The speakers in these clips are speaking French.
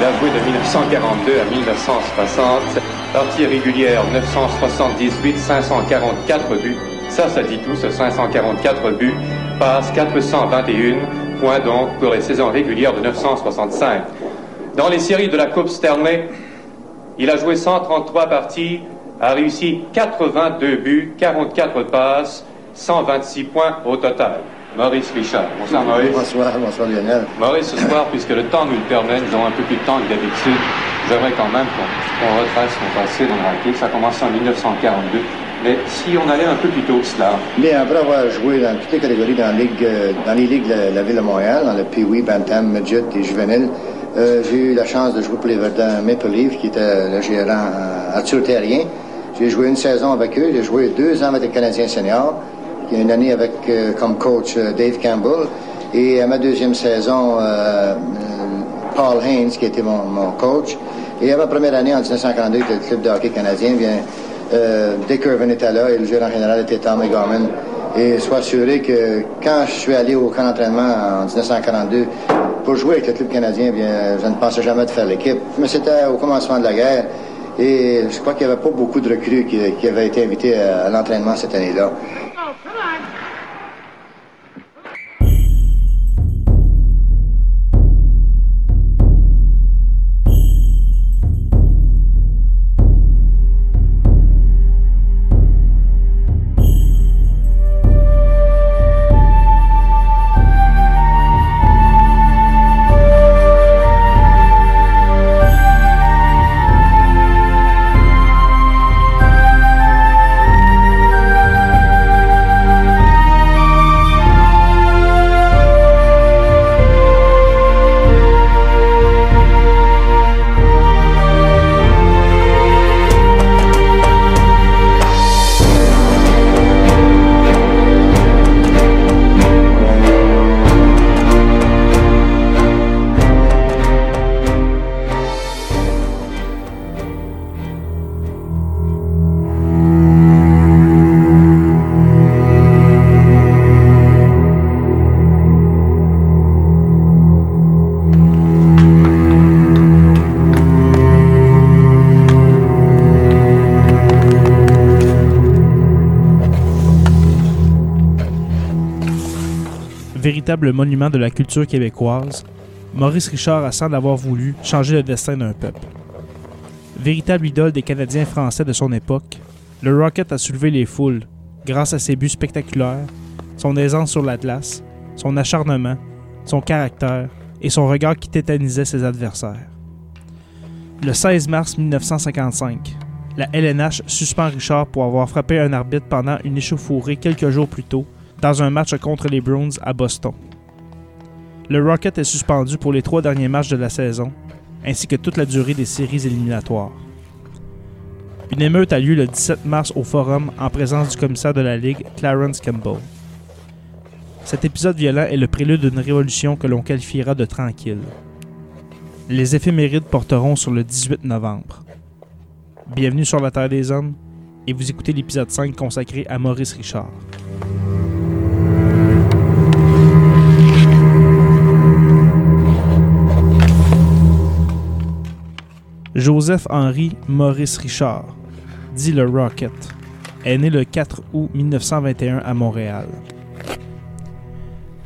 Il a joué de 1942 à 1960. Partie régulière 978, 544 buts. Ça, ça dit tout, ce 544 buts. Passe 421 points donc pour les saisons régulières de 965. Dans les séries de la Coupe Stanley, il a joué 133 parties, a réussi 82 buts, 44 passes, 126 points au total. Maurice Richard. Bonsoir Maurice. Bonsoir, bonsoir Lionel. Maurice, ce soir, puisque le temps nous le permet, nous avons un peu plus de temps que d'habitude, j'aimerais quand même qu'on retrace son passé dans le hockey. Ça a commencé en 1942. Mais si on allait un peu plus tôt que cela. Bien, après avoir joué dans toutes les catégories dans, ligue, euh, dans les ligues de la, Ville de Montréal, dans le Pee-Wee, Bantam, Midget et Juvenile, euh, j'ai eu la chance de jouer pour les Verdun Maple Leaf, qui était le gérant à Terrien. J'ai joué une saison avec eux. J'ai joué deux ans avec les Canadiens seniors. Il y a une année avec euh, comme coach Dave Campbell. Et à ma deuxième saison, Paul Haynes, qui était mon, mon, coach. Et à ma première année, en 1942, le club de hockey canadien vient euh, était là et le gérant général était Tom Gorman. Et sois assuré que quand je suis allé au camp d'entraînement en 1942 pour jouer avec le club canadien, bien, je ne pensais jamais de faire l'équipe. Mais c'était au commencement de la guerre. Et je crois qu'il n'y avait pas beaucoup de recrues qui, qui avaient été invités à l'entraînement cette année-là. Véritable monument de la culture québécoise, Maurice Richard a semble avoir voulu changer le destin d'un peuple. Véritable idole des Canadiens français de son époque, le Rocket a soulevé les foules grâce à ses buts spectaculaires, son aisance sur l'Atlas, son acharnement, son caractère et son regard qui tétanisait ses adversaires. Le 16 mars 1955, la LNH suspend Richard pour avoir frappé un arbitre pendant une échauffourée quelques jours plus tôt dans un match contre les Bruins à Boston. Le Rocket est suspendu pour les trois derniers matchs de la saison, ainsi que toute la durée des séries éliminatoires. Une émeute a lieu le 17 mars au Forum en présence du commissaire de la Ligue, Clarence Campbell. Cet épisode violent est le prélude d'une révolution que l'on qualifiera de tranquille. Les éphémérides porteront sur le 18 novembre. Bienvenue sur la Terre des Hommes et vous écoutez l'épisode 5 consacré à Maurice Richard. Joseph-Henri Maurice Richard, dit le Rocket, est né le 4 août 1921 à Montréal.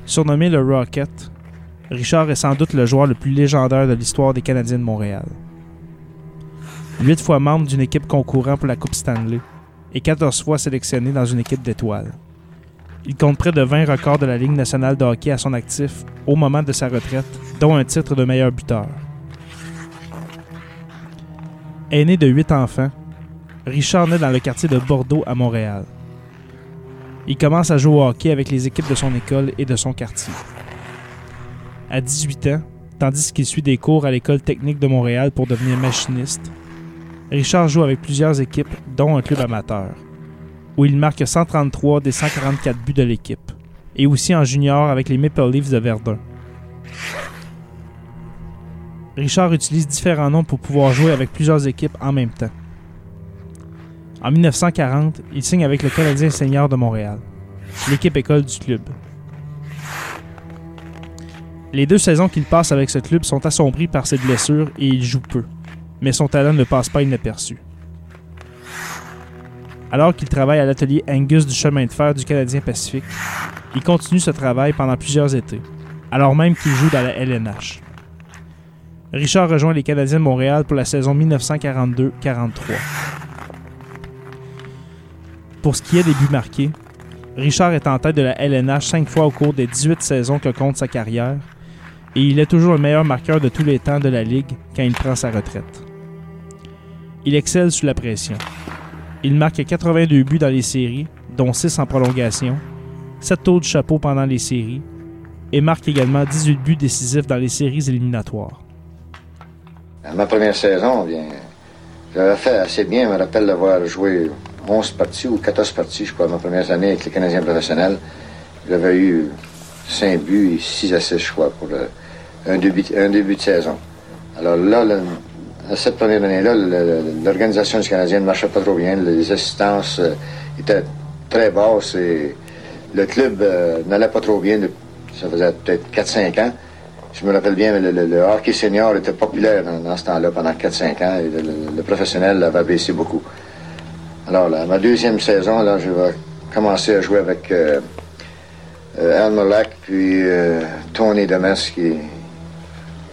Surnommé le Rocket, Richard est sans doute le joueur le plus légendaire de l'histoire des Canadiens de Montréal. Huit fois membre d'une équipe concourant pour la Coupe Stanley et 14 fois sélectionné dans une équipe d'étoiles. Il compte près de 20 records de la Ligue nationale de hockey à son actif au moment de sa retraite, dont un titre de meilleur buteur. Aîné de huit enfants, Richard naît dans le quartier de Bordeaux à Montréal. Il commence à jouer au hockey avec les équipes de son école et de son quartier. À 18 ans, tandis qu'il suit des cours à l'école technique de Montréal pour devenir machiniste, Richard joue avec plusieurs équipes, dont un club amateur, où il marque 133 des 144 buts de l'équipe, et aussi en junior avec les Maple Leafs de Verdun. Richard utilise différents noms pour pouvoir jouer avec plusieurs équipes en même temps. En 1940, il signe avec le Canadien senior de Montréal, l'équipe école du club. Les deux saisons qu'il passe avec ce club sont assombries par ses blessures et il joue peu, mais son talent ne passe pas inaperçu. Alors qu'il travaille à l'atelier Angus du chemin de fer du Canadien Pacifique, il continue ce travail pendant plusieurs étés, alors même qu'il joue dans la LNH. Richard rejoint les Canadiens de Montréal pour la saison 1942-43. Pour ce qui est des buts marqués, Richard est en tête de la LNH cinq fois au cours des 18 saisons que compte sa carrière, et il est toujours le meilleur marqueur de tous les temps de la Ligue quand il prend sa retraite. Il excelle sous la pression. Il marque 82 buts dans les séries, dont 6 en prolongation, 7 tours de chapeau pendant les séries, et marque également 18 buts décisifs dans les séries éliminatoires. Ma première saison, bien, j'avais fait assez bien. Je me rappelle d'avoir joué 11 parties ou 14 parties, je crois, ma première année avec les Canadiens professionnels. J'avais eu 5 buts et 6 assists, je crois, pour un, début, un début de saison. Alors là, à cette première année-là, l'organisation du Canadien ne marchait pas trop bien. Les assistances euh, étaient très basses et le club euh, n'allait pas trop bien. ça faisait peut-être 4-5 ans. Je me rappelle bien, le, le, hockey senior était populaire dans, ce temps-là pendant 4-5 ans et le, professionnel avait baissé beaucoup. Alors, là, ma deuxième saison, là, je vais commencer à jouer avec euh, euh Al Mollack puis euh, Tony Demes qui,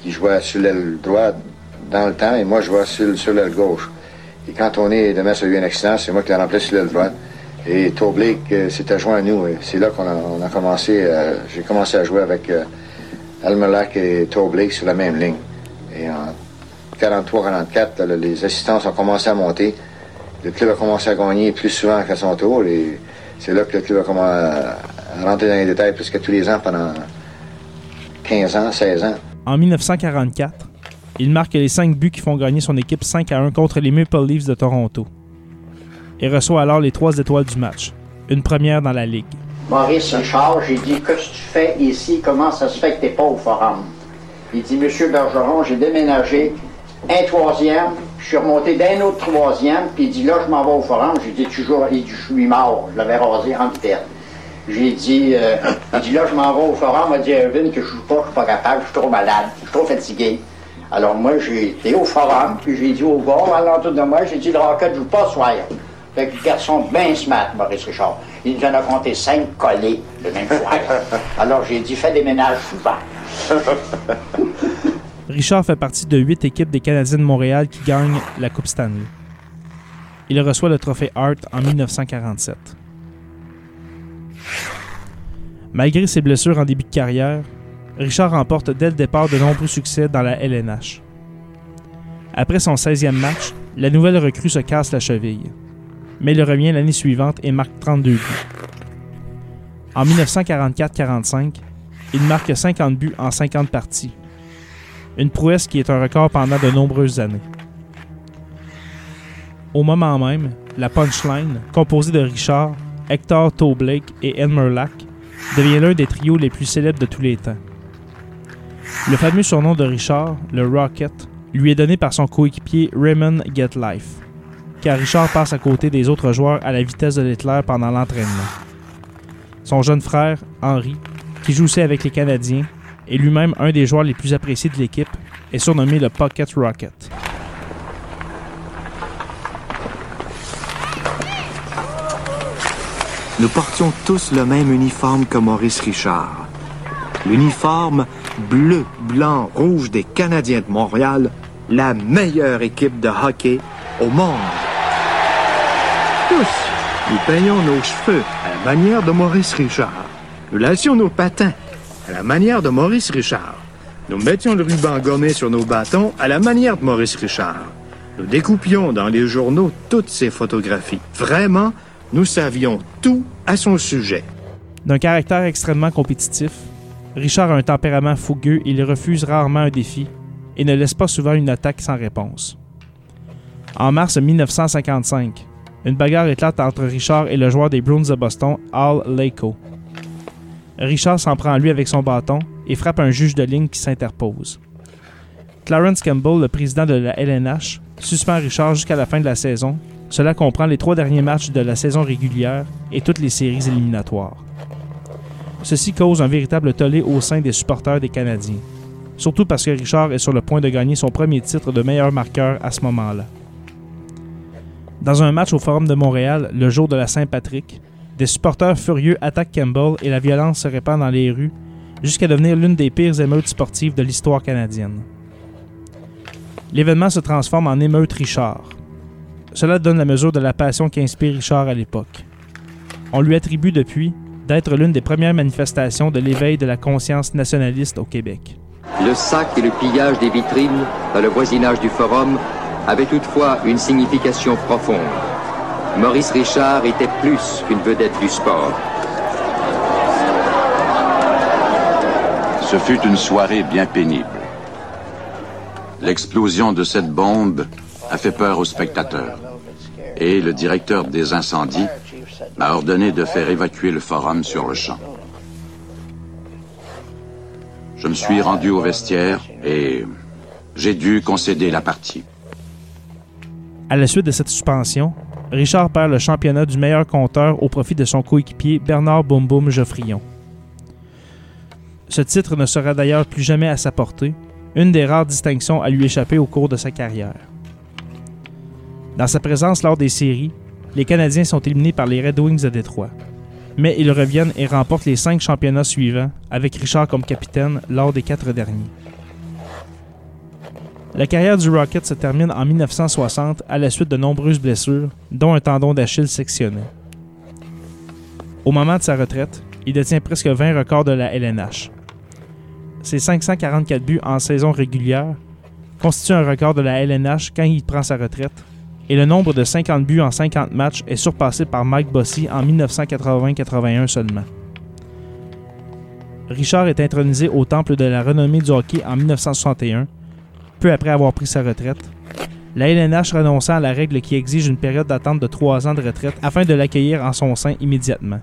qui jouait sur l'aile droite dans le temps et moi je jouais sur, sur l'aile gauche. Et quand Tony Demes a eu un accident, c'est moi qui l'ai remplacé sur l'aile droite. Et Toblake euh, s'était joint à nous. C'est là qu'on a, on a, commencé, j'ai commencé à jouer avec Al Mollack et Toblake sur la même ligne. Et en 43-44, les assistances ont commencé à monter le club a commencé à gagner plus souvent qu'à son tour. Et c'est là que le club a commencé à rentrer dans les détails plus que tous les ans pendant 15 ans, 16 ans. En 1944, il marque les 5 buts qui font gagner son équipe 5 à 1 contre les Maple Leafs de Toronto. Et reçoit alors les 3 étoiles du match, une première dans la Ligue. Maurice Richard, j'ai dit Qu'est-ce que tu fais ici? Comment ça se fait que tu n'es pas au forum? Il dit Monsieur Bergeron, j'ai déménagé un troisième, je suis remonté d'un autre troisième, puis il dit là, je m'en vais au forum. J'ai dit toujours, il dit, je suis mort. Je l'avais rasé en vitesse. J'ai dit, euh, il dit là, je m'en vais au forum. Il m'a dit, Erwin, que je joue pas, je suis pas capable, je suis trop malade, je suis trop fatigué. Alors moi, j'ai été au forum, puis j'ai dit au gars, à l'entour de moi, j'ai dit, le Rocket joue pas soir. Fait que le garçon bien smart, Maurice Richard. Il nous en a compté cinq collés le même soir. Alors j'ai dit, fais des ménages souvent. Richard fait partie de huit équipes des Canadiens de Montréal qui gagnent la Coupe Stanley. Il reçoit le trophée Hart en 1947. Malgré ses blessures en début de carrière, Richard remporte dès le départ de nombreux succès dans la LNH. Après son 16e match, la nouvelle recrue se casse la cheville, mais il revient l'année suivante et marque 32 buts. En 1944-45, il marque 50 buts en 50 parties, une prouesse qui est un record pendant de nombreuses années. Au moment même, la punchline, composée de Richard, Hector Toblake et Elmer Lack, devient l'un des trios les plus célèbres de tous les temps. Le fameux surnom de Richard, le Rocket, lui est donné par son coéquipier Raymond Getlife, car Richard passe à côté des autres joueurs à la vitesse de l'éclair pendant l'entraînement. Son jeune frère, Henry, qui joue avec les Canadiens, et lui-même un des joueurs les plus appréciés de l'équipe, est surnommé le Pocket Rocket. Nous portions tous le même uniforme que Maurice Richard. L'uniforme bleu, blanc, rouge des Canadiens de Montréal, la meilleure équipe de hockey au monde. Tous, nous peignons nos cheveux à la manière de Maurice Richard. Nous lassions nos patins à la manière de Maurice Richard. Nous mettions le ruban gommé sur nos bâtons à la manière de Maurice Richard. Nous découpions dans les journaux toutes ces photographies. Vraiment, nous savions tout à son sujet. D'un caractère extrêmement compétitif, Richard a un tempérament fougueux il refuse rarement un défi et ne laisse pas souvent une attaque sans réponse. En mars 1955, une bagarre éclate entre Richard et le joueur des Bruins de Boston, Al Lako. Richard s'en prend à lui avec son bâton et frappe un juge de ligne qui s'interpose. Clarence Campbell, le président de la LNH, suspend Richard jusqu'à la fin de la saison. Cela comprend les trois derniers matchs de la saison régulière et toutes les séries éliminatoires. Ceci cause un véritable tollé au sein des supporters des Canadiens. Surtout parce que Richard est sur le point de gagner son premier titre de meilleur marqueur à ce moment-là. Dans un match au Forum de Montréal, le jour de la Saint-Patrick, des supporters furieux attaquent Campbell et la violence se répand dans les rues jusqu'à devenir l'une des pires émeutes sportives de l'histoire canadienne. L'événement se transforme en émeute Richard. Cela donne la mesure de la passion qui inspire Richard à l'époque. On lui attribue depuis d'être l'une des premières manifestations de l'éveil de la conscience nationaliste au Québec. Le sac et le pillage des vitrines dans le voisinage du forum avaient toutefois une signification profonde. Maurice Richard était plus qu'une vedette du sport. Ce fut une soirée bien pénible. L'explosion de cette bombe a fait peur aux spectateurs. Et le directeur des incendies m'a ordonné de faire évacuer le forum sur le champ. Je me suis rendu au vestiaire et j'ai dû concéder la partie. À la suite de cette suspension, Richard perd le championnat du meilleur compteur au profit de son coéquipier Bernard Boum Boum Geoffrion. Ce titre ne sera d'ailleurs plus jamais à sa portée, une des rares distinctions à lui échapper au cours de sa carrière. Dans sa présence lors des séries, les Canadiens sont éliminés par les Red Wings de Détroit. Mais ils reviennent et remportent les cinq championnats suivants, avec Richard comme capitaine lors des quatre derniers. La carrière du Rocket se termine en 1960 à la suite de nombreuses blessures, dont un tendon d'Achille sectionné. Au moment de sa retraite, il détient presque 20 records de la LNH. Ses 544 buts en saison régulière constituent un record de la LNH quand il prend sa retraite, et le nombre de 50 buts en 50 matchs est surpassé par Mike Bossy en 1980-81 seulement. Richard est intronisé au Temple de la renommée du hockey en 1961 peu après avoir pris sa retraite. La LNH renonçant à la règle qui exige une période d'attente de trois ans de retraite afin de l'accueillir en son sein immédiatement.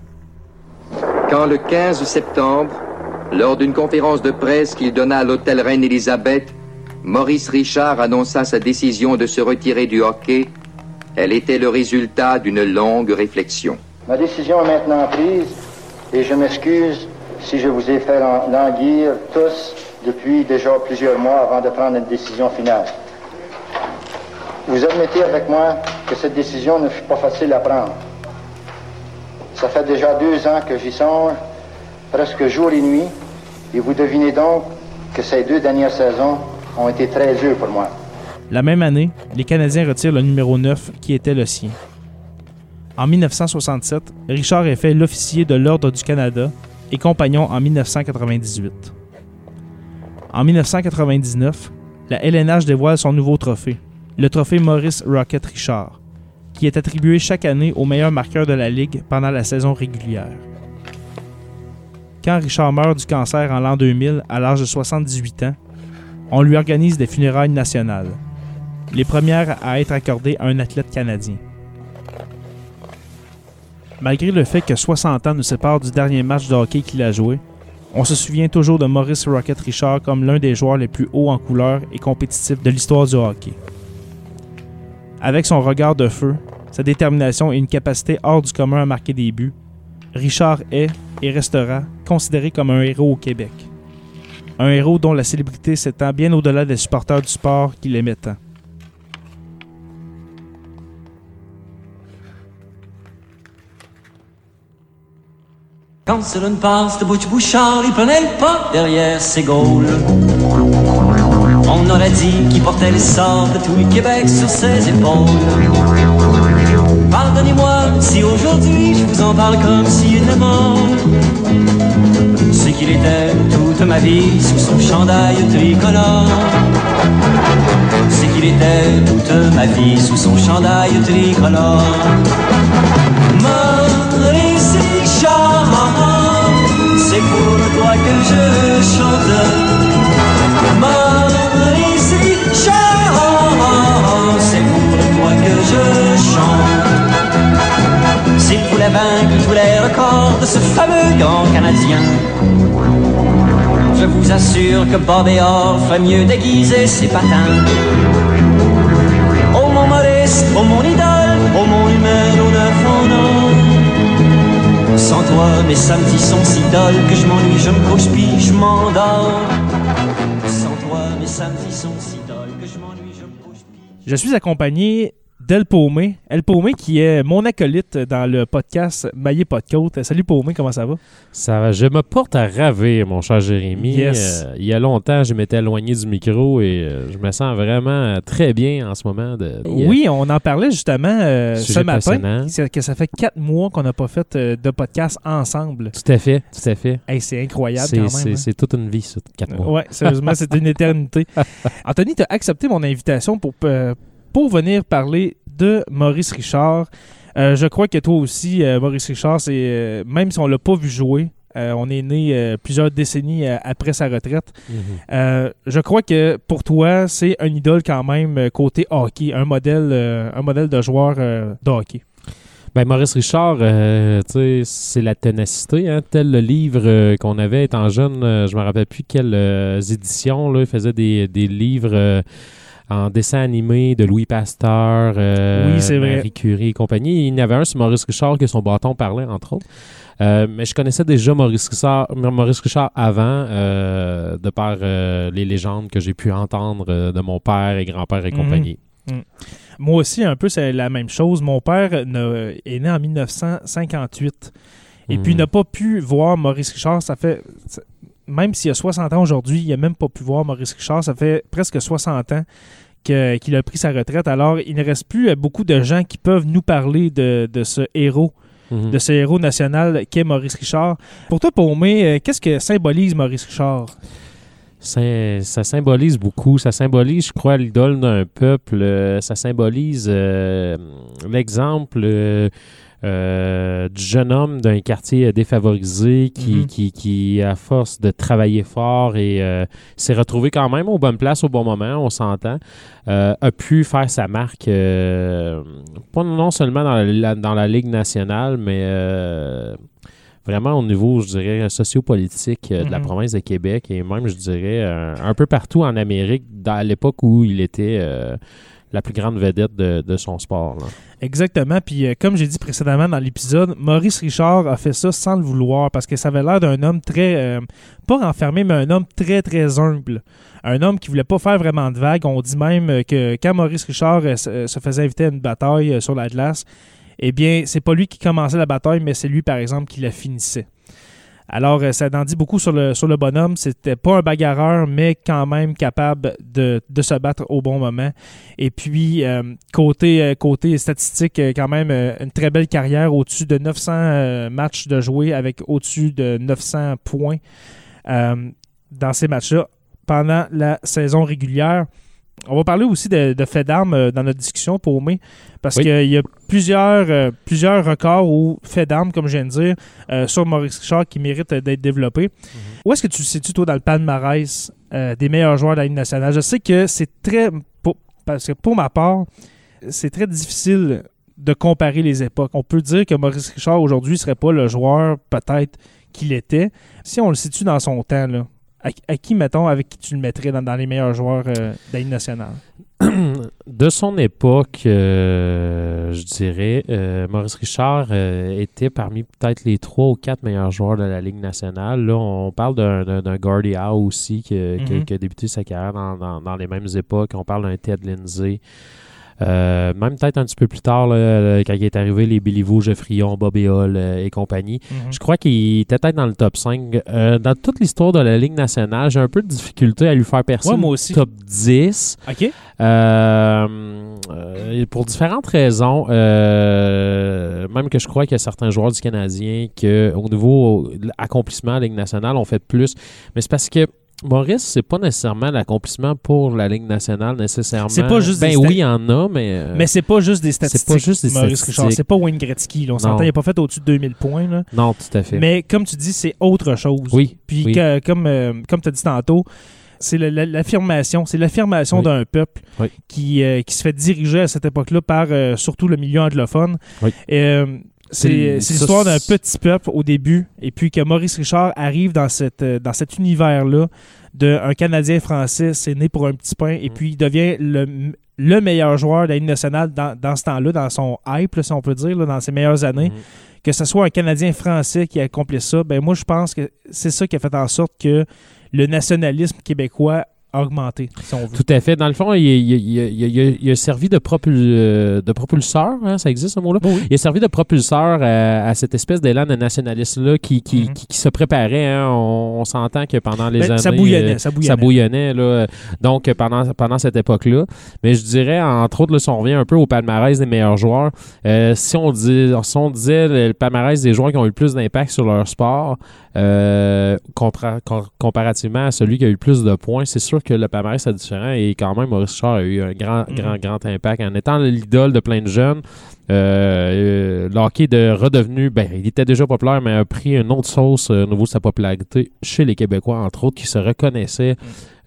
Quand le 15 septembre, lors d'une conférence de presse qu'il donna à l'hôtel Reine-Élisabeth, Maurice Richard annonça sa décision de se retirer du hockey, elle était le résultat d'une longue réflexion. Ma décision est maintenant prise et je m'excuse si je vous ai fait languir tous depuis déjà plusieurs mois avant de prendre une décision finale. Vous admettez avec moi que cette décision ne fut pas facile à prendre. Ça fait déjà deux ans que j'y songe, presque jour et nuit, et vous devinez donc que ces deux dernières saisons ont été très dures pour moi. La même année, les Canadiens retirent le numéro 9 qui était le sien. En 1967, Richard est fait l'officier de l'Ordre du Canada et compagnon en 1998. En 1999, la LNH dévoile son nouveau trophée, le trophée Maurice Rocket Richard, qui est attribué chaque année au meilleur marqueur de la Ligue pendant la saison régulière. Quand Richard meurt du cancer en l'an 2000 à l'âge de 78 ans, on lui organise des funérailles nationales, les premières à être accordées à un athlète canadien. Malgré le fait que 60 ans nous séparent du dernier match de hockey qu'il a joué, on se souvient toujours de Maurice Rocket Richard comme l'un des joueurs les plus hauts en couleur et compétitifs de l'histoire du hockey. Avec son regard de feu, sa détermination et une capacité hors du commun à marquer des buts, Richard est et restera considéré comme un héros au Québec. Un héros dont la célébrité s'étend bien au-delà des supporters du sport qui l'aimaient tant. Quand une passe de Butch Bouchard, il prenait le pas derrière ses gaules. On aurait dit qu'il portait les sorts de tout le Québec sur ses épaules. Pardonnez-moi si aujourd'hui je vous en parle comme s'il était mort. C'est qu'il était toute ma vie sous son chandail tricolore. C'est qu'il était toute ma vie sous son chandail tricolore. Je chante. Maurice Richard, c'est pour toi que je chante. S'il voulait vaincre tous les records de ce fameux grand Canadien, je vous assure que Bob et Or mieux déguiser ses patins. Oh mon Maurice, oh mon idole, oh mon numéro 9 en or. Sans toi, mes samedis sont si dolls que je m'ennuie, je me puis je m'endors. Sans toi, mes samedis sont si dolls que je m'ennuie, je me puis... Je suis accompagné d'El Paumé. El Paumé qui est mon acolyte dans le podcast Maillé Podcote. Salut Paumé, comment ça va? Ça va. Je me porte à ravir, mon cher Jérémy. Yes. Euh, il y a longtemps, je m'étais éloigné du micro et euh, je me sens vraiment très bien en ce moment. De, Oui, on en parlait justement euh, ce matin, c'est que ça fait quatre mois qu'on n'a pas fait de podcast ensemble. Tout à fait, tout à fait. Hey, c'est incroyable C'est- quand même. C'est hein. c'est toute une vie, ça, quatre mois. Ouais, sérieusement, c'est une éternité. Anthony, tu as accepté mon invitation pour, pour venir parler de Maurice Richard. Euh, je crois que toi aussi, euh, Maurice Richard, c'est euh, même si on l'a pas vu jouer, on est né plusieurs décennies après sa retraite. Mhm. Je crois que pour toi, c'est un idole quand même côté hockey, un modèle, un modèle de joueur de hockey. Ben, Maurice Richard, euh, c'est la ténacité, hein, tel le livre euh, qu'on avait étant jeune, euh, je me rappelle plus quelles éditions, là, il faisait des, des livres en dessin animé de Louis Pasteur, euh, Oui, c'est vrai. Marie Curie et compagnie. Il y en avait un sur Maurice Richard que son bâton parlait, entre autres. Euh, mais je connaissais déjà Maurice Richard, Maurice Richard avant, euh, de par euh, les légendes que j'ai pu entendre de mon père et grand-père et Mhm. compagnie. Moi aussi, un peu, c'est la même chose. Mon père est né en 1958. Et puis, Mhm. n'a pas pu voir Maurice Richard. Ça fait. Même s'il a 60 ans aujourd'hui, il n'a même pas pu voir Maurice Richard. Ça fait presque 60 ans qu'il a pris sa retraite. Alors, il ne reste plus euh, beaucoup de gens qui peuvent nous parler de, de ce héros, Mhm. de ce héros national qu'est Maurice Richard. Pour toi, Paumé, euh, qu'est-ce que symbolise Maurice Richard? Ça, ça symbolise beaucoup. Ça symbolise, je crois, l'idole d'un peuple. Euh, ça symbolise euh, l'exemple euh, euh, du jeune homme d'un quartier défavorisé qui, Mhm. qui, qui, à force de travailler fort et euh, s'est retrouvé quand même aux bonnes places au bon moment, on s'entend, euh, a pu faire sa marque, euh, pas non seulement dans la, dans la Ligue nationale, mais euh, vraiment au niveau, je dirais, sociopolitique euh, de la Mhm. province de Québec et même, je dirais, euh, un peu partout en Amérique, dans- à l'époque où il était euh, la plus grande vedette de, son sport. Exactement. Puis, euh, comme j'ai dit précédemment dans l'épisode, Maurice Richard a fait ça sans le vouloir parce que ça avait l'air d'un homme très, euh, pas renfermé, mais un homme très, très humble. Un homme qui voulait pas faire vraiment de vagues. On dit même que quand Maurice Richard euh, se, faisait inviter à une bataille sur la glace, eh bien, c'est pas lui qui commençait la bataille, mais c'est lui, par exemple, qui la finissait. Alors, euh, ça en dit beaucoup sur le, sur le bonhomme. C'était pas un bagarreur, mais quand même capable de, de se battre au bon moment. Et puis, euh, côté, euh, côté statistique, quand même, une très belle carrière, au-dessus de 900 euh, matchs de jouer avec au-dessus de 900 points dans ces matchs-là pendant la saison régulière. On va parler aussi de, de faits d'armes euh, dans notre discussion pour mai, parce Oui. qu'il y a plusieurs, euh, plusieurs records ou faits d'armes, comme je viens de dire, euh, sur Maurice Richard qui méritent d'être développés. Où est-ce que tu te situes, toi, dans le palmarès des meilleurs joueurs de la Ligue nationale? Je sais que c'est très... pour- parce que pour ma part, c'est très difficile de comparer les époques. On peut dire que Maurice Richard, aujourd'hui, serait pas le joueur, peut-être, qu'il était. Si on le situe dans son temps, là, à, à qui, mettons, avec qui tu le mettrais dans, dans les meilleurs joueurs euh, de la Ligue nationale? de son époque, euh, je dirais, euh, Maurice Richard était parmi peut-être les trois ou quatre meilleurs joueurs de la Ligue nationale. Là, on parle d'un- Howe aussi qui, Mhm. qui a débuté sa carrière dans, dans- dans les mêmes époques. On parle d'un Ted Lindsay. Euh, même peut-être un petit peu plus tard, là, quand il est arrivé, les Béliveau, Geoffrion, Bobby Hall euh, et compagnie. Mhm. Je crois qu'il était peut-être dans le top 5. Euh, dans toute l'histoire de la Ligue nationale, j'ai un peu de difficulté à lui faire percer Ouais, moi le aussi. top 10. OK? Euh, euh, pour différentes raisons, euh, même que je crois qu'il y a certains joueurs du Canadien que au niveau de l'accomplissement de la Ligue nationale ont fait plus. Mais c'est parce que Maurice, c'est pas nécessairement l'accomplissement pour la Ligue nationale nécessairement. C'est pas juste Ben des oui, il y en a, mais. euh, Mais c'est pas juste des statistiques. pas juste des Maurice statistiques. Richard. C'est pas Wayne Gretzky. là. On s'entend, il n'a pas fait au-dessus de 2000 points. là. non, tout à fait. Mais comme tu dis, c'est autre chose. Oui, Puis oui. que- comme, euh, comme tu as dit tantôt, c'est l'affirmation. C'est l'affirmation Oui. d'un peuple Oui. qui, euh, qui se fait diriger à cette époque-là par euh, surtout le milieu anglophone. Oui. Euh, c'est l'histoire d'un petit peuple au début, et puis que Maurice Richard arrive dans, cette, euh, dans cet univers-là d'un Canadien français, c'est né pour un petit pain, et Mm. puis il devient le, le meilleur joueur de la Ligue nationale dans, dans ce temps-là, dans son hype, là, si on peut dire, là, dans ses meilleures années Mhm. que ce soit un Canadien français qui a accompli ça, ben moi je pense que c'est ça qui a fait en sorte que le nationalisme québécois augmenté, si on veut. Tout à fait. Dans le fond, il, il- il- il- a servi de, propul- euh, de propulseur, hein, ça existe ce mot-là? Il a servi de propulseur à, à cette espèce d'élan de nationaliste-là qui, qui, Mhm. qui- qui se préparait. hein. On, on s'entend que pendant les Ben, années... ça bouillonnait, euh, ça bouillonnait. ça bouillonnait, là. Donc, pendant, pendant cette époque-là. Mais je dirais, entre autres, là, si on revient un peu au palmarès des meilleurs joueurs, euh, si, on dit, si on disait le, palmarès des joueurs qui ont eu le plus d'impact sur leur sport, euh, compara- com- comparativement à celui qui a eu le plus de points, c'est sûr que le palmarès est différent et quand même, Maurice Richard a eu un grand, Mhm. grand, grand impact en étant l'idole de plein de jeunes. Euh, euh, hockey de redevenu, ben, il était déjà populaire, mais a pris une autre sauce euh, au niveau de sa popularité chez les Québécois, entre autres, qui se reconnaissaient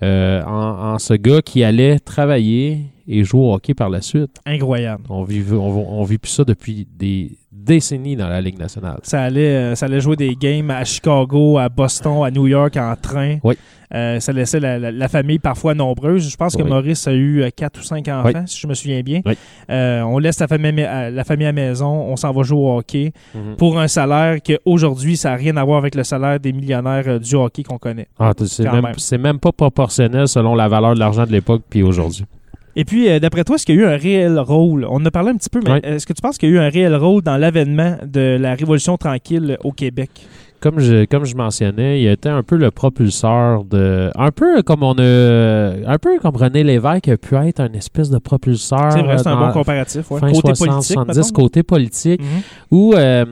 euh, en, en ce gars qui allait travailler et jouer au hockey par la suite. Incroyable. On vit, on, on vit plus ça depuis des décennies dans la Ligue nationale. Ça allait, euh, ça allait jouer des games à Chicago, à Boston, à New York en train. Oui. Euh, ça laissait la, la- la famille parfois nombreuse. Je pense que Oui. Maurice a eu quatre ou cinq enfants, Oui. si je me souviens bien. Oui. Euh, on laisse la famille, à, la famille à maison, on s'en va jouer au hockey Mhm. pour un salaire qu'aujourd'hui, ça n'a rien à voir avec le salaire des millionnaires du hockey qu'on connaît. Ah, c'est même, même. c'est même pas selon la valeur de l'argent de l'époque puis aujourd'hui. Et puis, euh, d'après toi, est-ce qu'il y a eu un réel rôle? On en a parlé un petit peu, mais Oui. est-ce que tu penses qu'il y a eu un réel rôle dans l'avènement de la Révolution tranquille au Québec? Comme je, comme je mentionnais, il était un peu le propulseur de. Un peu comme on a. Un peu comme René Lévesque a pu être un espèce de propulseur. C'est vrai, c'est un bon comparatif. ouais. fin Côté 60, politique, 70, mettons. côté politique. Mhm. Où euh,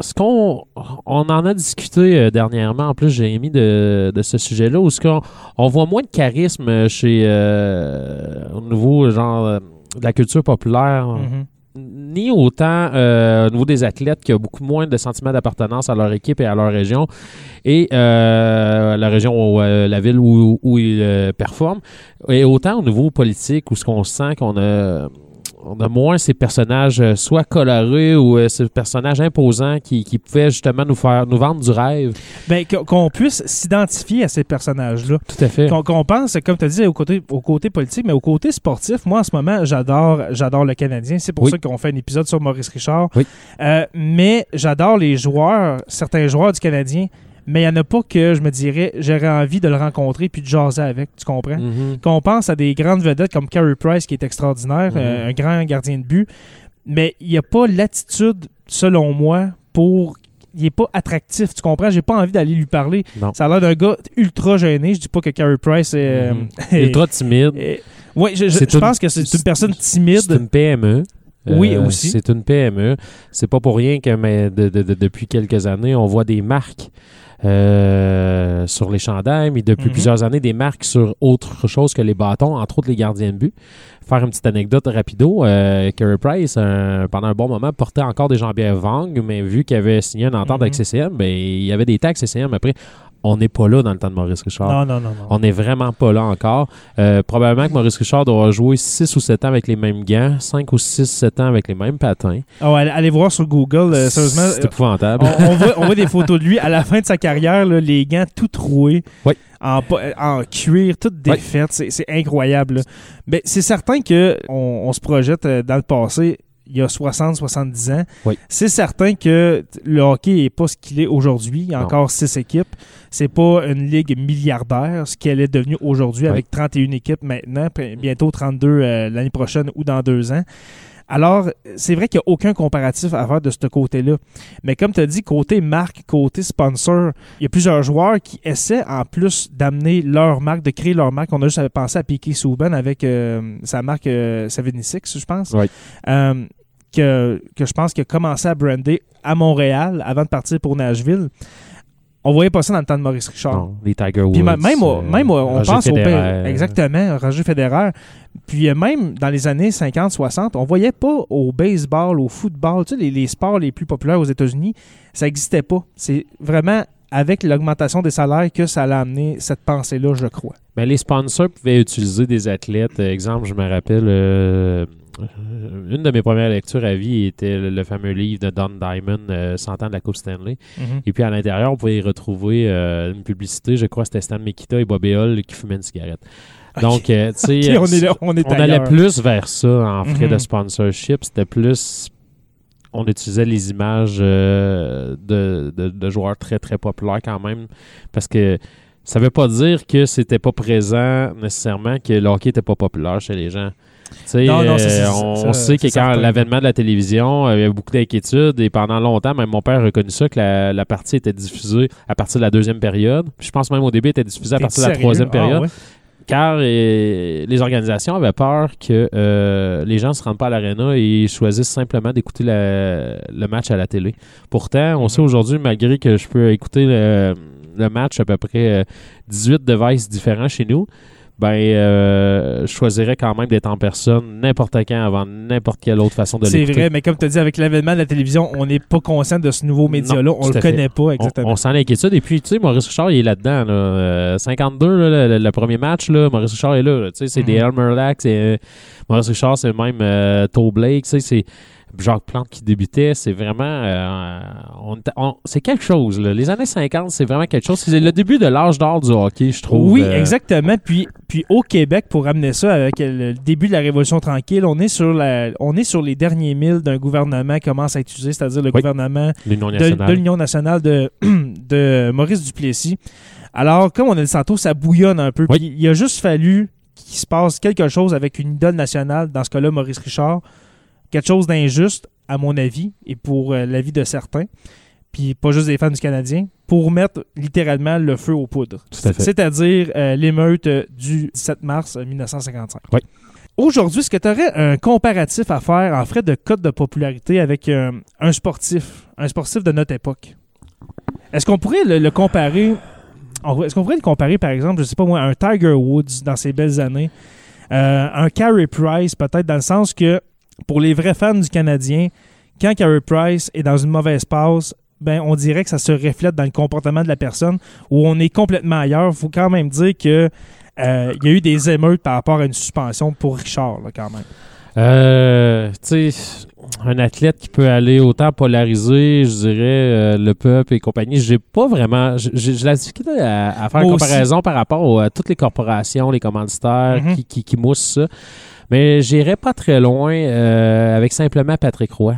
ce qu'on on en a discuté euh, dernièrement, en plus j'ai émis de, de ce sujet-là, où ce qu'on on voit moins de charisme chez euh, au niveau genre euh, de la culture populaire. Mhm. Ni autant euh, au niveau des athlètes qui a beaucoup moins de sentiments d'appartenance à leur équipe et à leur région et euh, la région où euh, la ville où, où ils performent et autant au niveau politique où ce qu'on sent qu'on a on a moins ces personnages euh, soit colorés ou euh, ces personnages imposants qui, qui pouvaient justement nous faire nous vendre du rêve. Ben, qu'on- puisse s'identifier à ces personnages-là. Tout à fait. Qu'on pense, comme tu as dit, au côté, au côté politique, mais au côté sportif, moi, en ce moment, j'adore j'adore le Canadien. C'est pour Oui. ça qu'on fait un épisode sur Maurice Richard. Oui. Euh, mais j'adore les joueurs, certains joueurs du Canadien, mais il n'y en a pas que je me dirais, j'aurais envie de le rencontrer puis de jaser avec, tu comprends? Mhm. Qu'on pense à des grandes vedettes comme Carey Price, qui est extraordinaire, Mhm. euh, un grand gardien de but, mais il n'y a pas l'attitude, selon moi, pour. Il n'est pas attractif, tu comprends? J'ai pas envie d'aller lui parler. Non. Ça a l'air d'un gars ultra gêné. Je dis pas que Carey Price est. euh, Mhm. est- Ultra timide. est- oui, je, je- C'est je une- pense que c'est une personne timide. C'est une PME. Oui, Euh, aussi. C'est une PME. C'est pas pour rien que mais de- de- de- depuis quelques années, on voit des marques euh, sur les chandails, mais depuis Mhm. plusieurs années, des marques sur autre chose que les bâtons, entre autres les gardiens de but. Faire une petite anecdote rapido, euh, Carey Price, euh, pendant un bon moment, portait encore des jambières Vang, mais vu qu'il avait signé une entente Mhm. avec CCM, ben, il y avait des taxes CCM. Après, on n'est pas là dans le temps de Maurice Richard. Non, non, non, non. On n'est vraiment pas là encore. Euh, probablement que Maurice Richard doit jouer 6 ou 7 ans avec les mêmes gants, 5 ou 6, 7 ans avec les mêmes patins. Ah allez, voir sur Google, euh, sérieusement. C'est épouvantable. on, on voit, on voit des photos de lui à la fin de sa carrière, là, les gants tout troués, Oui. en, cuir, toutes défaites. C'est, c'est incroyable. là. Mais c'est certain que on, se projette euh, dans le passé. Il y a 60-70 ans. Oui. C'est certain que le hockey n'est pas ce qu'il est aujourd'hui. Il y a encore six équipes. C'est pas une ligue milliardaire, ce qu'elle est devenue aujourd'hui Oui. avec 31 équipes maintenant, bientôt 32 euh, l'année prochaine ou dans deux ans. Alors, c'est vrai qu'il n'y a aucun comparatif à faire de ce côté-là. Mais comme tu as dit, côté marque, côté sponsor, il y a plusieurs joueurs qui essaient en plus d'amener leur marque, de créer leur marque. On a juste pensé à Piquet Souban avec euh, sa marque euh, 76, je pense. Oui. Euh, que, que je pense qu'il a commencé à brander à Montréal avant de partir pour Nashville. On voyait pas ça dans le temps de Maurice Richard. Non, les Tiger Woods. Puis même, euh, même on Roger pense au Federer. Exactement, Roger Federer. Puis euh, même dans les années 50-60, on voyait pas au baseball, au football, tu sais, les, les sports les plus populaires aux États-Unis, ça n'existait pas. C'est vraiment avec l'augmentation des salaires que ça a amené cette pensée-là, je crois. Ben, les sponsors pouvaient utiliser des athlètes. Euh, exemple, je me rappelle, euh, une de mes premières lectures à vie était le, le fameux livre de Don Diamond, euh, 100 ans de la Coupe Stanley. Et puis à l'intérieur, on pouvait y retrouver euh, une publicité, je crois c'était Stan Mikita et Bobby Hall qui fumaient une cigarette. Donc, euh, tu sais, on est là- on est allait plus vers ça en frais Mhm. de sponsorship. C'était plus on utilisait les images euh, de, de- de joueurs très, très populaires quand même. Parce que ça veut pas dire que c'était pas présent nécessairement, que le hockey était pas populaire chez les gens. Tu sais, Non, non, ça, euh, on, ça, sait que quand l'avènement de la télévision, euh, il y avait beaucoup d'inquiétudes et pendant longtemps, même mon père a reconnu ça, que la, la partie était diffusée à partir de la deuxième période. Je pense même au début, elle était diffusée à partir de la troisième Ah, période ouais. car euh, les organisations avaient peur que euh, les gens ne se rendent pas à l'aréna et choisissent simplement d'écouter le match à la télé. Pourtant, on Mhm. sait aujourd'hui, malgré que je peux écouter le, le match à peu près euh, 18 devices différents chez nous, ben, euh, je choisirais quand même d'être en personne n'importe quand avant n'importe quelle autre façon de C'est l'écouter. vrai, mais comme tu as dit, avec l'avènement de la télévision, on n'est pas conscient de ce nouveau média-là. On le fait. connaît pas On, exactement. on sent l'inquiétude. Et puis, tu sais, Maurice Richard, il est là-dedans. Là. Euh, 52, là, le, le premier match, là, Maurice Richard est là. là. Tu sais, c'est Mhm. des Elmer Lack, c'est euh, Maurice Richard, c'est même euh, Toe Blake. Tu sais, c'est Jacques Plante qui débutait. C'est vraiment... euh, on était- on- c'est quelque chose. Là. Les années 50, c'est vraiment quelque chose. C'est le début de l'âge d'or du hockey, je trouve. Oui, Euh, exactement. Puis, puis au Québec, pour ramener ça avec le début de la Révolution tranquille, on est sur, la, on est sur les derniers milles d'un gouvernement qui commence à être utilisé, c'est-à-dire le Oui. gouvernement de, l'Union nationale de, de Maurice Duplessis. Alors, comme on a dit tantôt, ça bouillonne un peu. Oui. Puis il a juste fallu qu'il se passe quelque chose avec une idole nationale, dans ce cas-là, Maurice Richard. Quelque chose d'injuste, à mon avis, et pour euh, l'avis de certains, puis pas juste des fans du Canadien, pour mettre littéralement le feu aux poudres. C'est-à-dire euh, l'émeute du 17 mars euh, 1955. Oui. Aujourd'hui, est-ce que tu aurais un comparatif à faire en frais de code de popularité avec euh, un sportif, un sportif de notre époque? Est-ce qu'on pourrait le, le comparer Est-ce qu'on pourrait le comparer, par exemple, je sais pas moi, un Tiger Woods dans ses belles années, euh, un Carey Price, peut-être dans le sens que pour les vrais fans du Canadien, quand Carey Price est dans une mauvaise passe, ben on dirait que ça se reflète dans le comportement de la personne où on est complètement ailleurs. Il faut quand même dire que euh, il y a eu des émeutes par rapport à une suspension pour Richard, là, quand même. Euh, tu sais, un athlète qui peut aller autant polariser, je dirais, euh, le peuple et compagnie. J'ai pas vraiment. J'ai la difficulté à, à faire une comparaison par rapport à toutes les corporations, les commanditaires Mhm. qui, qui, qui moussent ça. Mais j'irais pas très loin euh, avec simplement Patrick Roy.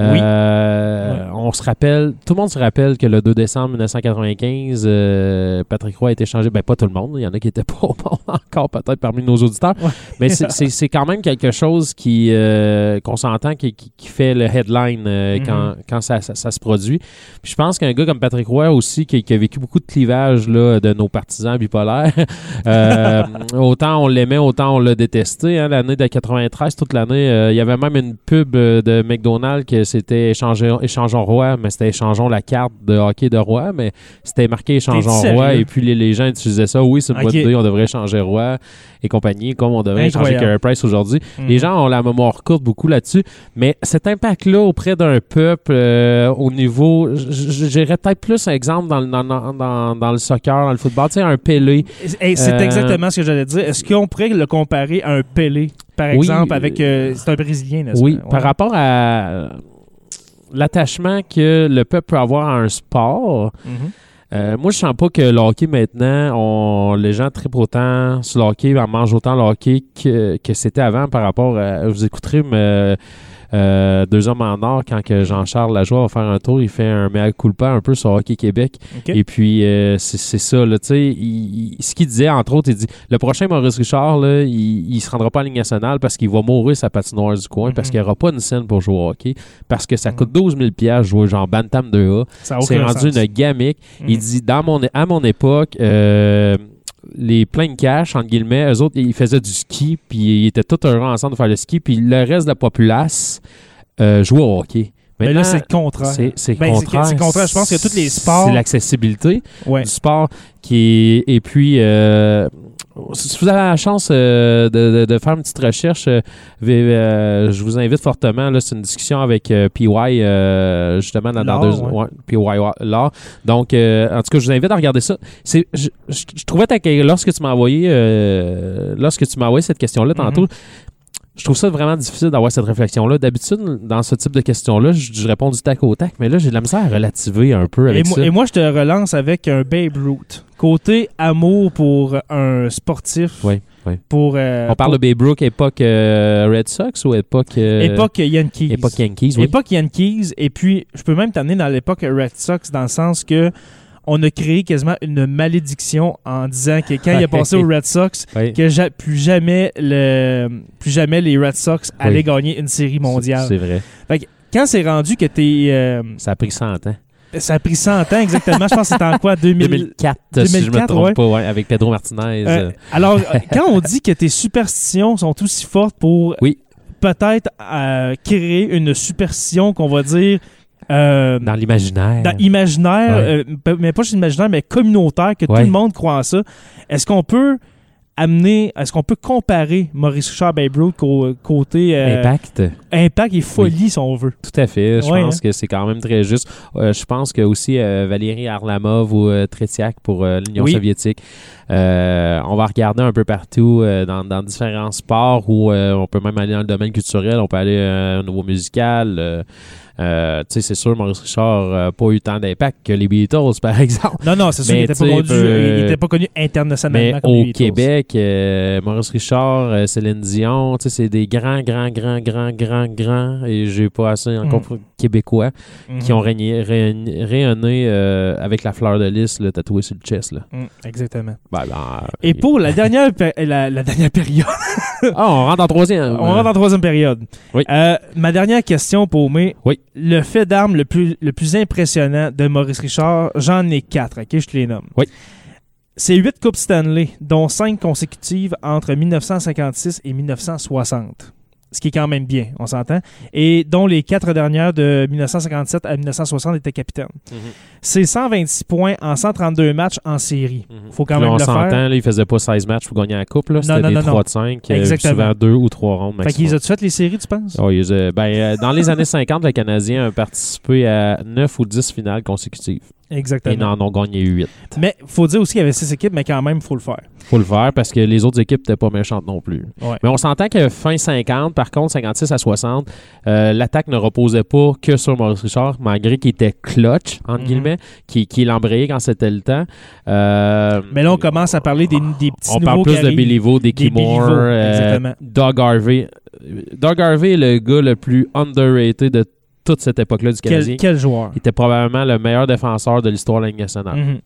Euh, On se rappelle, tout le monde se rappelle que le 2 décembre 1995, euh, Patrick Roy a été changé. Ben, pas tout le monde. Il y en a qui étaient pas au monde encore, peut-être parmi nos auditeurs. Mais c'est- quand même quelque chose qui euh, qu'on s'entend qui, qui- qui fait le headline Mhm. quand, quand ça, ça- ça se produit. Puis je pense qu'un gars comme Patrick Roy aussi, qui, qui a vécu beaucoup de clivages là, de nos partisans bipolaires, euh, autant on l'aimait, autant on l'a détesté. hein. L'année de 93, toute l'année, euh, il y avait même une pub de McDonald's que c'était échanger- échangeons roi, mais c'était échangeons la carte de hockey de roi, mais c'était marqué échangeons roi et puis les, les gens utilisaient ça. Oui, c'est une Ok. bonne idée, on devrait échanger roi et compagnie, comme on devrait échanger Incroyable. Carey Price aujourd'hui. Mhm. Les gens ont la mémoire courte beaucoup là-dessus, mais cet impact-là auprès d'un peuple euh, au niveau, j'irais peut-être plus un exemple dans, le- dans, dans, le soccer, dans le football, tu sais, un Pelé. Et c'est Euh, exactement ce que j'allais dire. Est-ce qu'on pourrait le comparer à un Pelé, par Oui, exemple, avec. euh, c'est un Brésilien, n'est-ce Oui, par rapport à l'attachement que le peuple peut avoir à un sport, Mhm. Euh, moi, je sens pas que le hockey maintenant, on, les gens trippent autant sur le hockey, en mangent autant le hockey que, que c'était avant par rapport à. Vous écouterez mais, euh, Deux hommes en or quand que Jean-Charles Lajoie va faire un tour, il fait un mea culpa un peu sur Hockey Québec. Et puis, euh, c'est ça, là, tu sais. il- il- Ce qu'il disait, entre autres, il dit le prochain Maurice Richard, là, il, il se rendra pas en Ligue nationale parce qu'il va mourir sa patinoire du coin, parce Mhm. qu'il n'y aura pas une scène pour jouer au hockey, parce que ça Mhm. coûte 12 000 piastres jouer genre Bantam 2A. Ça a C'est rendu sens. une gamique. Il Mhm. dit, dans mon, à mon époque, euh, les pleins de cash, entre guillemets, eux autres, ils faisaient du ski, puis ils étaient tous heureux ensemble de faire le ski, puis le reste de la populace euh, jouait au hockey. Mais là, c'est le contraire. c'est c'est Ben, contraire. c'est contraire. Je pense que tous les sports- C'est l'accessibilité Ouais. du sport qui est. Et puis, euh, si vous avez la chance euh, de, de- de faire une petite recherche, euh, euh, je vous invite fortement. là, C'est une discussion avec PY, justement, dans, deux. ouais. ouais, PY Laure. Donc, en tout cas, je vous invite à regarder ça. Je, je- je trouvais lorsque tu m'as envoyé, lorsque tu m'as envoyé cette question-là tantôt, Mhm. je trouve ça vraiment difficile d'avoir cette réflexion-là. D'habitude, dans ce type de questions-là, je, je réponds du tac au tac, mais là, j'ai de la misère à relativer un peu Et moi, ça. et moi, je te relance avec un Babe Ruth. Côté amour pour un sportif, Oui. Oui. Pour, euh, On parle pour de Babe Ruth époque euh, Red Sox ou époque. euh, époque Yankees. Époque Yankees, oui. Époque Yankees. Et puis, je peux même t'amener dans l'époque Red Sox dans le sens que on a créé quasiment une malédiction en disant que quand il a passé aux Red Sox, Oui. que ja- plus jamais le plus jamais les Red Sox allaient gagner une série mondiale. C'est vrai. Quand c'est rendu que t'es Ça a pris 100 ans. Ça a pris 100 ans exactement, je pense que c'était en quoi 2000 2004, si je me 2004, trompe ouais. pas, ouais, avec Pedro Martinez. Euh, euh, alors, euh, quand on dit que tes superstitions sont aussi fortes pour Oui. peut-être euh, créer une superstition qu'on va dire euh, dans l'imaginaire. dans imaginaire, Ouais. euh, mais pas juste imaginaire, mais communautaire, que Ouais. tout le monde croit en ça. Est-ce qu'on peut amener, est-ce qu'on peut comparer Maurice Richard Babe Ruth côté euh, Impact. impact et folie, si on veut? Tout à fait. Je Ouais, pense hein. que c'est quand même très juste. Euh, je pense que aussi euh, Valérie Arlamov ou Tretiak pour l'Union Oui. soviétique. On va regarder un peu partout dans, dans différents sports où on peut même aller dans le domaine culturel, on peut aller au niveau musical. Euh, euh, tu sais, c'est sûr, Maurice Richard n'a pas eu tant d'impact que les Beatles, par exemple. Non, non, c'est sûr Mais qu'il n'était pas, connu- peu- il était pas connu internationalement. Mais comme au les. Québec, euh, Maurice Richard, euh, Céline Dion, tu sais, c'est des grands, grands, grands, grands, grands, grands, et j'ai pas assez encore Mhm. québécois qui ont régné- rayonné, rayonné, euh, avec la fleur de lys le tatoué sur le chest. Là. Mm, exactement. Ben, ben, Et pour la dernière, la dernière période, Ah, on rentre en troisième. on rentre en troisième période. Oui. Euh, ma dernière question pour moi, Oui. le fait d'armes le plus, le plus impressionnant de Maurice Richard, j'en ai quatre, ok, je te les nomme. Oui. C'est huit Coupes Stanley, dont cinq consécutives entre 1956 et 1960. Ce qui est quand même bien, on s'entend. Et dont les quatre dernières de 1957 à 1960 étaient capitaine. Mhm. C'est 126 points en 132 matchs en série. Mhm. Faut quand Puis là, même on le faire. s'entend, là, il faisait pas 16 matchs pour gagner la coupe. C'était non, des non, 3 non. de 5, euh, Exactement. souvent 2 ou 3 rondes Fait qu'ils ont-tu fait les séries, tu penses? Oh, ils, euh, ben, euh, dans les années 50, le Canadien a participé à 9 ou 10 finales consécutives. Exactement. Ils en ont gagné 8. Mais faut dire aussi qu'il y avait six équipes, mais quand même, il faut le faire. faut le faire parce que les autres équipes n'étaient pas méchantes non plus. Ouais. Mais on s'entend que fin 50, par contre, 56 à 60, euh, l'attaque ne reposait pas que sur Maurice Richard, malgré qu'il était clutch, entre Mhm. guillemets, qui, qui l'embrayait quand c'était le temps. Euh, Mais là, on commence à parler des, des petits on parle plus de. Billy Vaux, des Des Vaux, euh. Doug Harvey. Doug Harvey est le gars le plus underrated de toute cette époque-là du Canadien. Quel, quel joueur. Il était probablement le meilleur défenseur de l'histoire de la Ligue nationale.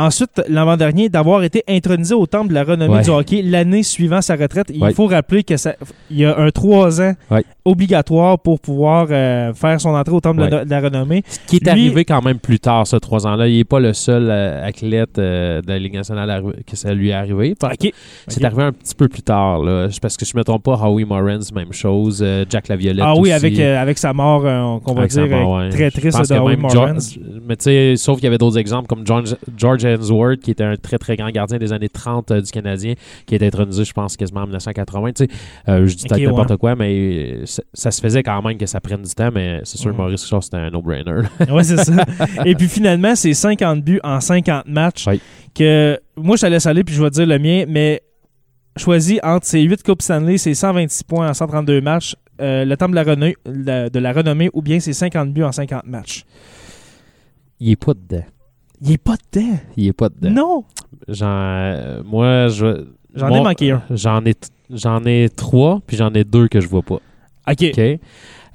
Ensuite, l'avant-dernier, d'avoir été intronisé au temple de la renommée Ouais. du hockey l'année suivant sa retraite. Il Ouais. faut rappeler que ça, il y a un trois ans Ouais. obligatoire pour pouvoir euh, faire son entrée au temple de la- Ouais. de la renommée. Qui est Lui- arrivé quand même plus tard, ce trois ans-là. Il n'est pas le seul euh, athlète euh, de la Ligue nationale que ça lui est arrivé. C'est arrivé un petit peu plus tard. Là. Parce que je ne me trompe pas, Howie Morans, même chose. Jack Laviolette Ah oui, aussi. avec, avec sa mort, qu'on va Avec dire, mort, très triste de Howie. George- mais tu sais, sauf qu'il y avait d'autres exemples comme George, George Hainsworth, qui était un très très grand gardien des années 30 euh, du Canadien, qui a été intronisé, je pense, quasiment en 1980. Tu sais, euh, je dis Ok, peut-être ouais. n'importe quoi, mais euh, ça, ça se faisait quand même que ça prenne du temps, mais c'est sûr, Mhm. Maurice Richard, c'était un no-brainer. Ouais, c'est ça. Et puis finalement, c'est 50 buts en 50 matchs. Oui. Que moi, je te laisse aller, puis je vais te dire le mien, mais choisi entre ces 8 Coupes Stanley, c'est 126 points en 132 matchs, euh, le temps de la, renommée, de la renommée, ou bien c'est 50 buts en 50 matchs. Il est pas dedans. Il est pas dedans. Il est pas dedans. Non. J'en, euh, moi, je. J'en ai manqué un. J'en ai, j'en ai trois, puis j'en ai deux que je vois pas. OK. OK?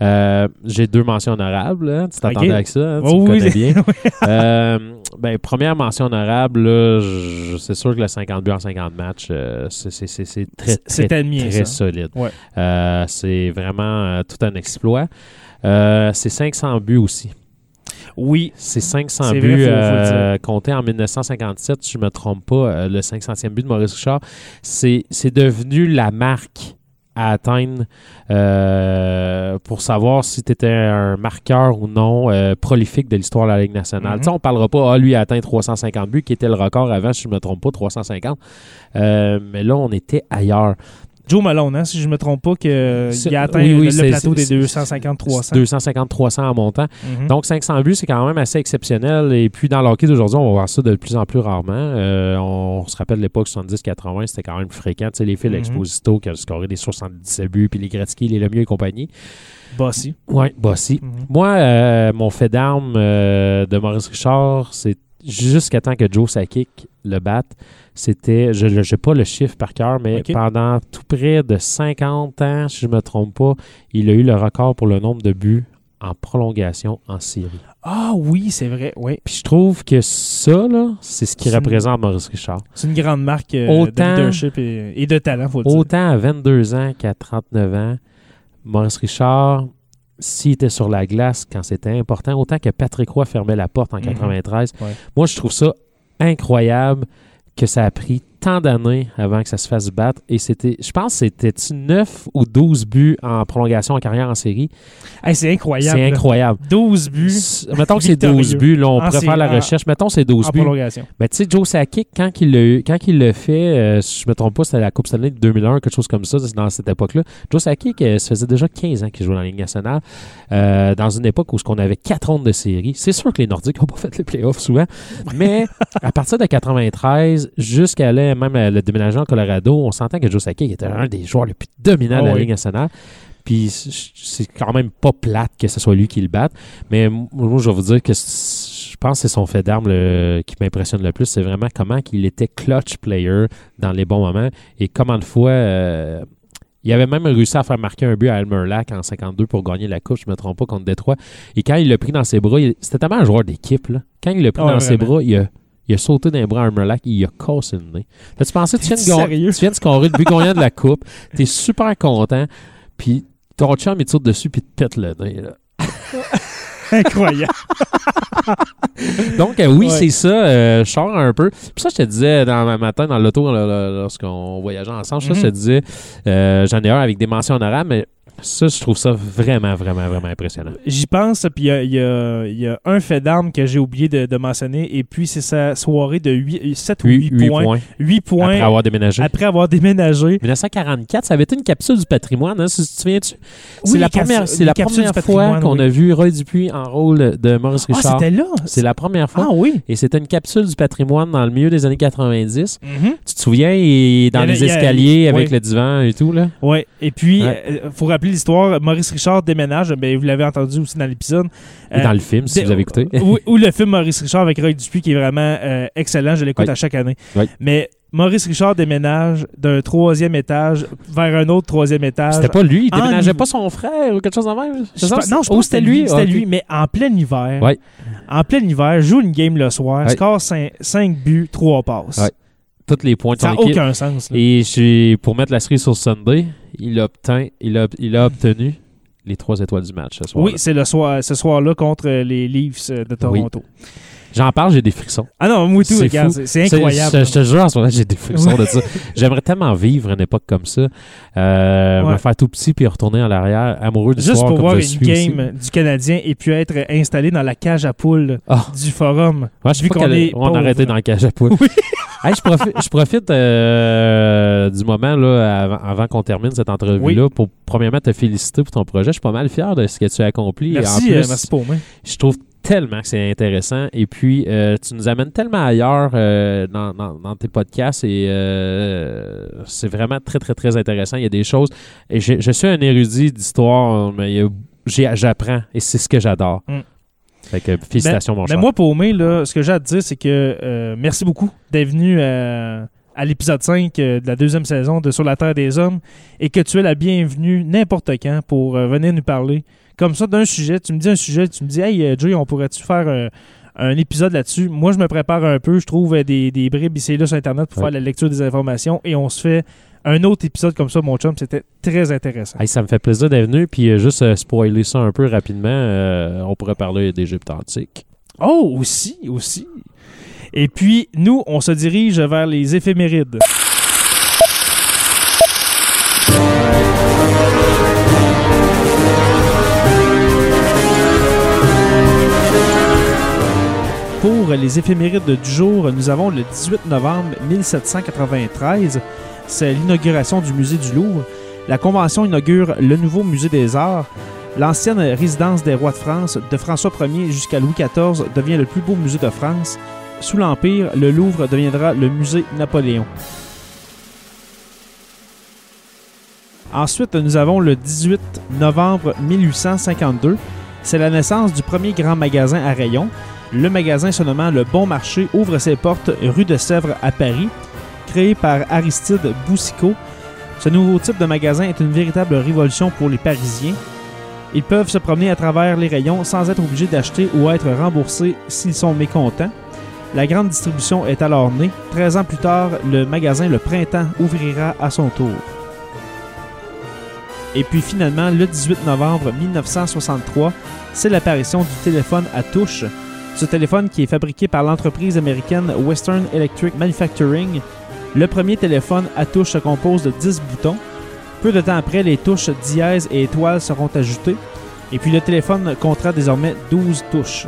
Euh, j'ai deux mentions honorables. hein. Tu t'attendais Ok. avec ça? hein? Tu Oh me oui. connais bien. Euh, ben, première mention honorable, là, je- c'est sûr que le 50 buts en 50 matchs, euh, c'est, c'est- c'est- c'est très, très, très solide. Ouais. Euh, c'est vraiment euh, tout un exploit. Euh, c'est 500 buts aussi. Oui. C'est 500 C'est buts vrai, faut- faut le comptés en 1957, si je ne me trompe pas, euh, le 500e but de Maurice Richard. C'est devenu la marque à atteindre euh, pour savoir si tu étais un marqueur ou non euh, prolifique de l'histoire de la Ligue nationale. Mhm. Sais, On ne parlera pas, ah, lui a atteint 350 buts, qui était le record avant, si je ne me trompe pas, 350. Euh, mais là, on était ailleurs. Joe Malone, hein, si je me trompe pas, que, C'est- il a atteint oui, oui, le plateau des c'est- 250-300. 250-300 en montant. Mhm. Donc, 500 buts, c'est quand même assez exceptionnel. Et puis, dans le hockey d'aujourd'hui, on va voir ça de plus en plus rarement. Euh, on se rappelle l'époque 70-80, c'était quand même plus fréquent. Tu sais, les Phil Mhm. Exposito qui a scoré des 77 buts, puis les Gretzky, les Lemieux et compagnie. Bossy. Oui, Bossy. Mhm. Moi, euh, mon fait d'armes euh, de Maurice Richard, c'est jusqu'à temps que Joe Sakic le batte, c'était, je n'ai pas le chiffre par cœur, mais pendant tout près de 50 ans, si je ne me trompe pas, il a eu le record pour le nombre de buts en prolongation en série. Ah oui, c'est vrai. Oui. Puis je trouve que ça, là, c'est ce qui C'est une- représente Maurice Richard. C'est une grande marque euh, Autant- de leadership et, et de talent, faut le dire. Autant à 22 ans qu'à 39 ans, Maurice Richard, s'il était sur la glace quand c'était important, autant que Patrick Roy fermait la porte en Mhm. 93, Ouais. moi je trouve ça incroyable que ça a pris tant d'années avant que ça se fasse battre. Et c'était, je pense, c'était 9 ou 12 buts en prolongation en carrière en série? Hey, c'est incroyable. C'est incroyable. 12 buts S- Mettons que c'est 12 Victorieux. buts, là, on pourrait faire la recherche. Mettons que c'est 12 en buts. prolongation. Mais tu sais, Joe Sakic, quand il l'a eu- quand il le fait, euh, je me trompe pas, c'était la Coupe Stanley de 2001, quelque chose comme ça, dans cette époque-là. Joe Sakic, euh, ça faisait déjà 15 ans qu'il jouait dans la Ligue nationale, euh, dans une époque où ce qu'on avait quatre rondes de série. C'est sûr que les Nordiques n'ont pas fait les playoffs souvent, mais à partir de 93, jusqu'à même le déménagement en Colorado, on sentait que Joe Sakic était un des joueurs les plus dominants de Ah la oui. Ligue nationale. Puis c'est quand même pas plate que ce soit lui qui le batte. Mais moi, je vais vous dire que je pense que c'est son fait d'arme qui m'impressionne le plus. C'est vraiment comment qu'il était clutch player dans les bons moments et comment de fois. euh, il avait même réussi à faire marquer un but à Elmer Lack en 52 pour gagner la coupe, je ne me trompe pas, contre Détroit. Et quand il l'a pris dans ses bras, il- c'était tellement un joueur d'équipe. Quand il l'a pris Ah dans ses bras, il a, il a sauté les bras à Elmer Lack et il a cassé le nez. T'as-tu pensé, tu viens, de tu viens de scorer le but gagnant de la coupe, t'es super content, puis ton chum, il te saute dessus puis il te pète le nez. là. Incroyable. Donc, euh, oui, Ouais. c'est ça. euh, je sors un peu. Puis ça, je te disais dans ma matin, dans l'auto, lorsqu'on voyageait ensemble, ça, Mhm. je te disais, euh, j'en ai un avec des mentions honorables, mais ça, je trouve ça vraiment, vraiment, vraiment impressionnant. J'y pense, puis il y a, il y a- il y a un fait d'arme que j'ai oublié de, de mentionner, et puis c'est sa soirée de 8, 7 ou 8, 8, points. points. 8 points Après avoir déménagé. après avoir déménagé. 1944, ça avait été une capsule du patrimoine, hein, si tu te souviens-tu? C'est Oui, la première, c'est la première fois qu'on oui. a vu Roy Dupuis en rôle de Maurice Ah, Richard. c'était là? c'est la première fois. Ah oui. Et c'était une capsule du patrimoine dans le milieu des années 90. Mhm. Tu te souviens, il est dans Il les il a- escaliers avec oui. le divan et tout, là? Ouais. Et puis, Ouais. il faut rappeler l'histoire. Maurice Richard déménage. Ben, vous l'avez entendu aussi dans l'épisode. Euh, dans le film, si vous avez écouté. ou, ou le film Maurice Richard avec Roy Dupuis qui est vraiment euh, excellent. Je l'écoute Oui. à chaque année. Oui. Mais Maurice Richard déménage d'un troisième étage vers un autre troisième étage. C'était pas lui, il déménageait pas son frère ou quelque chose en même? Je pense- non, je pense que c'était lui? C'était lui, mais en plein hiver. Ouais. En plein hiver, joue une game le soir, Ouais. score 5 buts, 3 passes. Ouais. Tous les points de Ça n'a aucun sens. là. Et pour mettre la série sur Sunday, il a, obtint, il a, il a obtenu les trois étoiles du match ce soir. Oui, c'est le soir, ce soir-là contre les Leafs euh, de Toronto. J'en parle, j'ai des frissons. Ah non, moi tout, C'est regarde, incroyable. Je, te jure, en ce moment, j'ai des frissons de ça. J'aimerais tellement vivre une époque comme ça. Euh, Ouais. Me faire tout petit puis retourner en arrière, amoureux du Juste soir pour comme voir je une aussi. game du Canadien et puis être installé dans la cage à poules Ah. du forum. Ouais, je vu qu'on est on a arrêté dans le cage à poule. Oui. Hey, je profite, je profite euh, du moment là, avant, avant qu'on termine cette entrevue-là pour premièrement te féliciter pour ton projet. Je suis pas mal fier de ce que tu as accompli. Et Merci, en plus, euh, merci pour moi. je trouve tellement que c'est intéressant. Et puis, euh, tu nous amènes tellement ailleurs euh, dans, dans- dans tes podcasts et euh, c'est vraiment très, très, très intéressant. Il y a des choses. Et je, je suis un érudit d'histoire, mais j'apprends et c'est ce que j'adore. Mm. Fait que félicitations, mon Mais cher. moi, pour moi, là, ce que j'ai à te dire, c'est que merci beaucoup d'être venu euh, à l'épisode 5 euh, de la deuxième saison de Sur la Terre des Hommes et que tu es la bienvenue n'importe quand pour venir nous parler comme ça d'un sujet. Tu me dis un sujet, tu me dis Hey, euh, Joey, on pourrait-tu faire euh, un épisode là-dessus? Moi, je me prépare un peu, je trouve euh, des, des bribes ici et là sur Internet pour Ouais. faire la lecture des informations et on se fait un autre épisode comme ça, mon chum. C'était très intéressant. Hey, ça me fait plaisir d'être venu. Puis euh, juste euh, spoiler ça un peu rapidement, euh, on pourrait parler d'Égypte antique. Oh, aussi, aussi. Et puis, nous, on se dirige vers les éphémérides. Les éphémérides du jour, nous avons le 18 novembre 1793. C'est l'inauguration du musée du Louvre. La Convention inaugure le nouveau musée des Arts. L'ancienne résidence des rois de France, de François Ier jusqu'à Louis XIV, devient le plus beau musée de France. Sous l'Empire, le Louvre deviendra le musée Napoléon. Ensuite, nous avons le 18 novembre 1852. C'est la naissance du premier grand magasin à rayons. Le magasin se nommant Le Bon Marché ouvre ses portes rue de Sèvres à Paris, créé par Aristide Boussicot. Ce nouveau type de magasin est une véritable révolution pour les Parisiens. Ils peuvent se promener à travers les rayons sans être obligés d'acheter ou être remboursés s'ils sont mécontents. La grande distribution est alors née. 13 ans plus tard, le magasin Le Printemps ouvrira à son tour. Et puis finalement, le 18 novembre 1963, c'est l'apparition du téléphone à touche. Ce téléphone qui est fabriqué par l'entreprise américaine Western Electric Manufacturing. Le premier téléphone à touche se compose de 10 boutons. Peu de temps après, les touches dièse et étoile seront ajoutées. Et puis le téléphone comptera désormais 12 touches.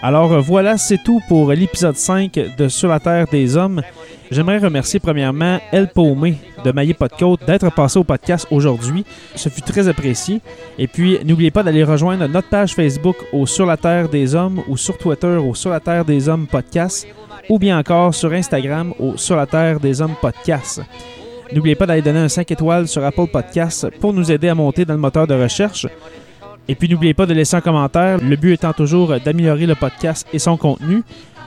Alors euh, voilà, c'est tout pour l'épisode 5 de Sur la Terre des Hommes. J'aimerais remercier premièrement El Paumé de Maillé Côte d'être passé au podcast aujourd'hui. Ce fut très apprécié. Et puis, n'oubliez pas d'aller rejoindre notre page Facebook au Sur la Terre des Hommes ou sur Twitter au Sur la Terre des Hommes podcast ou bien encore sur Instagram au Sur la Terre des Hommes podcast. N'oubliez pas d'aller donner un 5 étoiles sur Apple Podcast pour nous aider à monter dans le moteur de recherche. Et puis n'oubliez pas de laisser un commentaire, le but étant toujours d'améliorer le podcast et son contenu.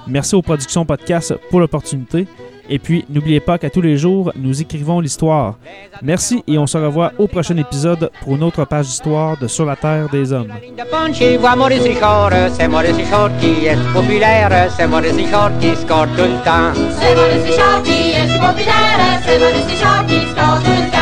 Merci aux productions podcast pour l'opportunité. Et puis n'oubliez pas qu'à tous les jours, nous écrivons l'histoire. Merci et on se revoit au prochain épisode pour une autre page d'histoire de Sur la Terre des Hommes. de Ponchi voit Maurice Richard, c'est Maurice Richard qui est populaire, c'est Maurice Richard qui score tout le temps. C'est Maurice Richard qui est si populaire, c'est Maurice Richard qui score tout le temps.